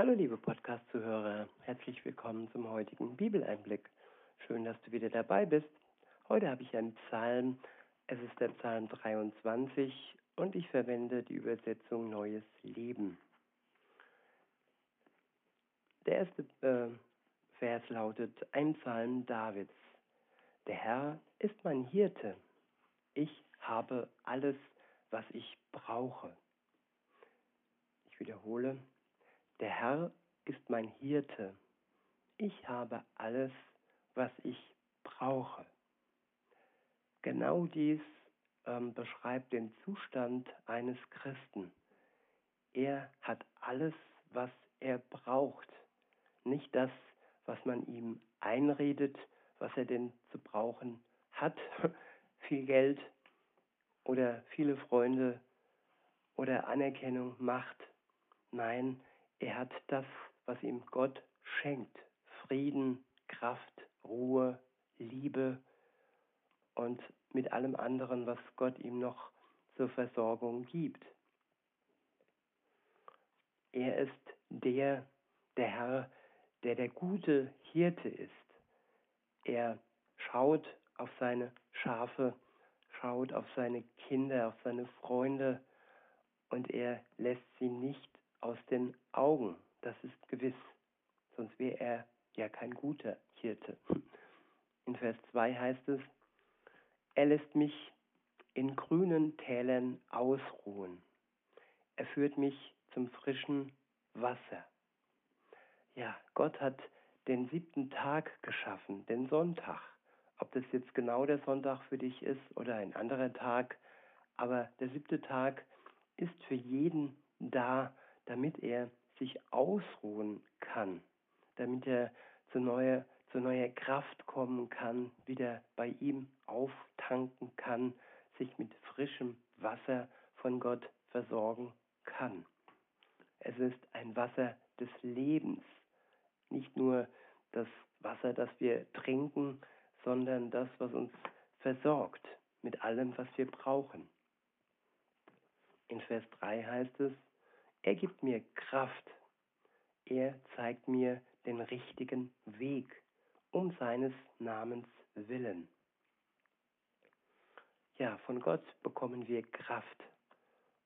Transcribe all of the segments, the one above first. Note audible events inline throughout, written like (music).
Hallo liebe Podcast-Zuhörer, herzlich willkommen zum heutigen Bibeleinblick. Schön, dass du wieder dabei bist. Heute habe ich einen Psalm, es ist der Psalm 23 und ich verwende die Übersetzung Neues Leben. Der erste äh, Vers lautet, ein Psalm Davids. Der Herr ist mein Hirte. Ich habe alles, was ich brauche. Ich wiederhole, der Herr ist mein Hirte. Ich habe alles, was ich brauche. Genau dies ähm, beschreibt den Zustand eines Christen. Er hat alles, was er braucht. Nicht das, was man ihm einredet, was er denn zu brauchen hat. (laughs) Viel Geld oder viele Freunde oder Anerkennung, Macht. Nein, er hat das, was ihm Gott schenkt. Frieden, Kraft, Ruhe, Liebe und mit allem anderen, was Gott ihm noch zur Versorgung gibt. Er ist der, der Herr, der der gute Hirte ist. Er schaut auf seine Schafe, schaut auf seine Kinder, auf seine Freunde und er lässt sie nicht aus den Augen. Das ist gewiss. Sonst wäre er ja kein guter Hirte. In Vers 2 heißt es, er lässt mich in grünen Tälern ausruhen. Er führt mich zum frischen Wasser. Ja, Gott hat den siebten Tag geschaffen, den Sonntag. Ob das jetzt genau der Sonntag für dich ist oder ein anderer Tag, aber der siebte Tag ist für jeden da, damit er sich ausruhen kann, damit er zu neuer, zu neuer Kraft kommen kann, wieder bei ihm auftanken kann, sich mit frischem Wasser von Gott versorgen kann. Es ist ein Wasser des Lebens, nicht nur das Wasser, das wir trinken, sondern das, was uns versorgt mit allem, was wir brauchen. In Vers 3 heißt es, er gibt mir Kraft. Er zeigt mir den richtigen Weg um seines Namens willen. Ja, von Gott bekommen wir Kraft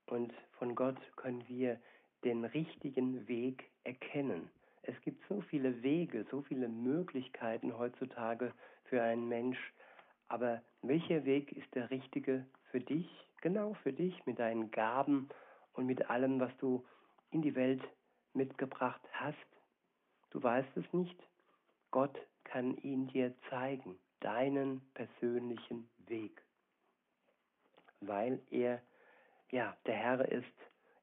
und von Gott können wir den richtigen Weg erkennen. Es gibt so viele Wege, so viele Möglichkeiten heutzutage für einen Mensch, aber welcher Weg ist der richtige für dich, genau für dich, mit deinen Gaben und mit allem, was du in die Welt mitgebracht hast. Du weißt es nicht. Gott kann ihn dir zeigen, deinen persönlichen Weg. Weil er, ja, der Herr ist,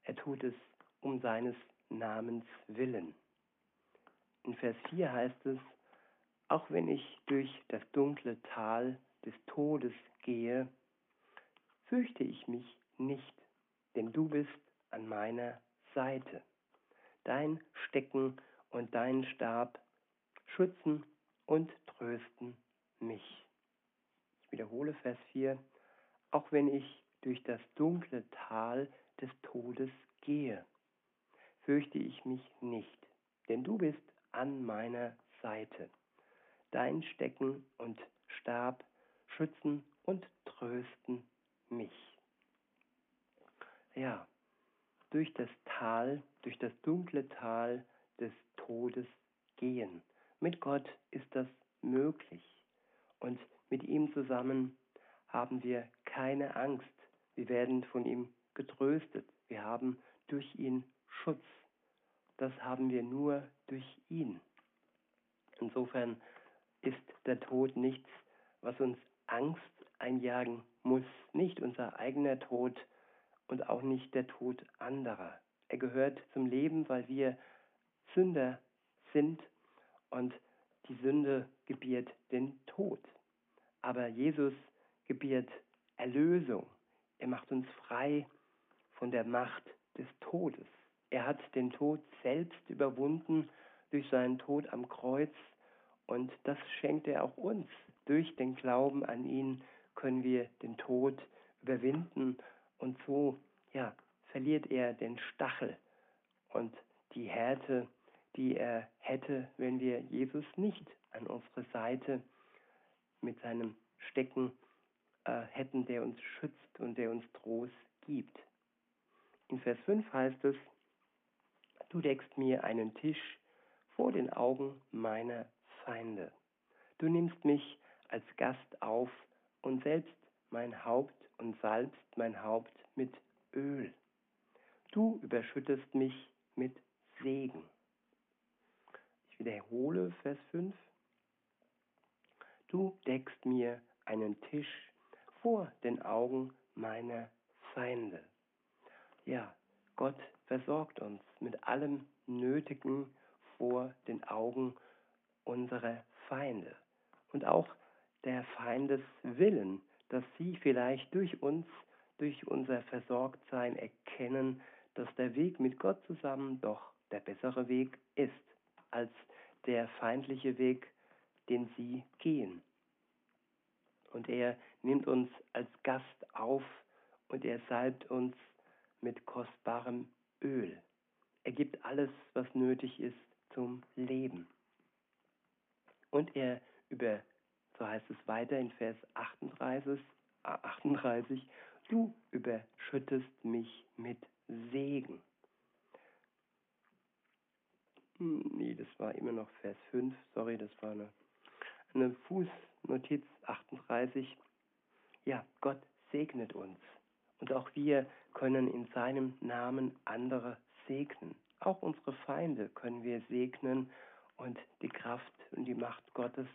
er tut es um seines Namens willen. In Vers 4 heißt es, auch wenn ich durch das dunkle Tal des Todes gehe, fürchte ich mich nicht, denn du bist an meiner Seite. Dein Stecken und dein Stab schützen und trösten mich. Ich wiederhole Vers 4. Auch wenn ich durch das dunkle Tal des Todes gehe, fürchte ich mich nicht, denn du bist an meiner Seite. Dein Stecken und Stab schützen und trösten mich. Ja, durch das Tal, durch das dunkle Tal des Todes gehen. Mit Gott ist das möglich. Und mit ihm zusammen haben wir keine Angst. Wir werden von ihm getröstet. Wir haben durch ihn Schutz. Das haben wir nur durch ihn. Insofern ist der Tod nichts, was uns Angst einjagen muss. Nicht unser eigener Tod, und auch nicht der Tod anderer. Er gehört zum Leben, weil wir Sünder sind und die Sünde gebiert den Tod. Aber Jesus gebiert Erlösung. Er macht uns frei von der Macht des Todes. Er hat den Tod selbst überwunden durch seinen Tod am Kreuz und das schenkt er auch uns. Durch den Glauben an ihn können wir den Tod überwinden und so, ja, verliert er den Stachel und die Härte die er hätte, wenn wir Jesus nicht an unsere Seite mit seinem Stecken äh, hätten, der uns schützt und der uns Trost gibt. In Vers 5 heißt es, du deckst mir einen Tisch vor den Augen meiner Feinde. Du nimmst mich als Gast auf und selbst mein Haupt und salbst mein Haupt mit Öl. Du überschüttest mich mit Segen. Ich wiederhole Vers 5. Du deckst mir einen Tisch vor den Augen meiner Feinde. Ja, Gott versorgt uns mit allem Nötigen vor den Augen unserer Feinde. Und auch der Feindeswillen, dass sie vielleicht durch uns, durch unser Versorgtsein erkennen, dass der Weg mit Gott zusammen doch der bessere Weg ist als der feindliche Weg, den sie gehen. Und er nimmt uns als Gast auf und er salbt uns mit kostbarem Öl. Er gibt alles, was nötig ist zum Leben. Und er über, so heißt es weiter in Vers 38, 38 du überschüttest mich mit Segen. Hm, nee, das war immer noch Vers 5, sorry, das war eine, eine Fußnotiz 38. Ja, Gott segnet uns. Und auch wir können in seinem Namen andere segnen. Auch unsere Feinde können wir segnen und die Kraft und die Macht Gottes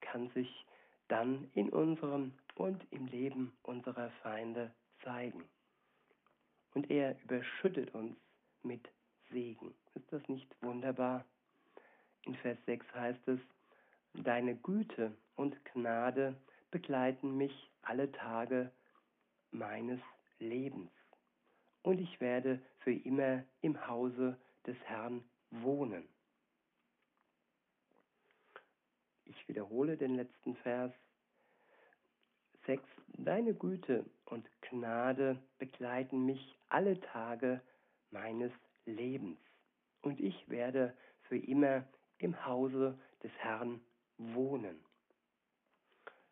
kann sich dann in unserem und im Leben unserer Feinde zeigen. Und er überschüttet uns mit Segen. Ist das nicht wunderbar? In Vers 6 heißt es, Deine Güte und Gnade begleiten mich alle Tage meines Lebens. Und ich werde für immer im Hause des Herrn wohnen. Ich wiederhole den letzten Vers. 6. Deine Güte und Gnade begleiten mich alle Tage meines Lebens. Und ich werde für immer im Hause des Herrn wohnen.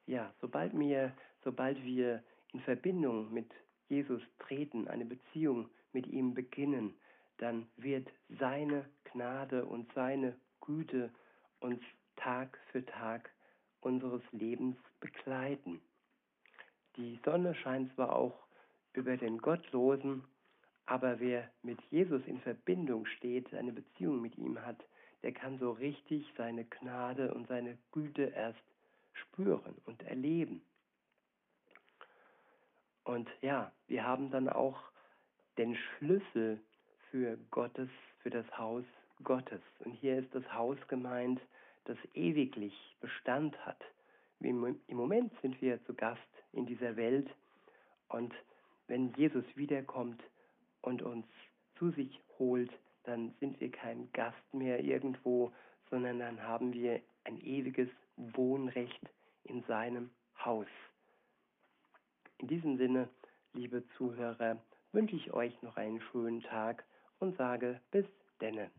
Ja, sobald wir, sobald wir in Verbindung mit Jesus treten, eine Beziehung mit ihm beginnen, dann wird seine Gnade und seine Güte uns Tag für Tag unseres Lebens begleiten. Die Sonne scheint zwar auch über den Gottlosen, aber wer mit Jesus in Verbindung steht, eine Beziehung mit ihm hat, der kann so richtig seine Gnade und seine Güte erst spüren und erleben. Und ja, wir haben dann auch den Schlüssel für Gottes, für das Haus Gottes. Und hier ist das Haus gemeint, das ewiglich Bestand hat. Im Moment sind wir zu Gast in dieser Welt und wenn Jesus wiederkommt und uns zu sich holt, dann sind wir kein Gast mehr irgendwo, sondern dann haben wir ein ewiges Wohnrecht in seinem Haus. In diesem Sinne, liebe Zuhörer, wünsche ich euch noch einen schönen Tag und sage bis denne.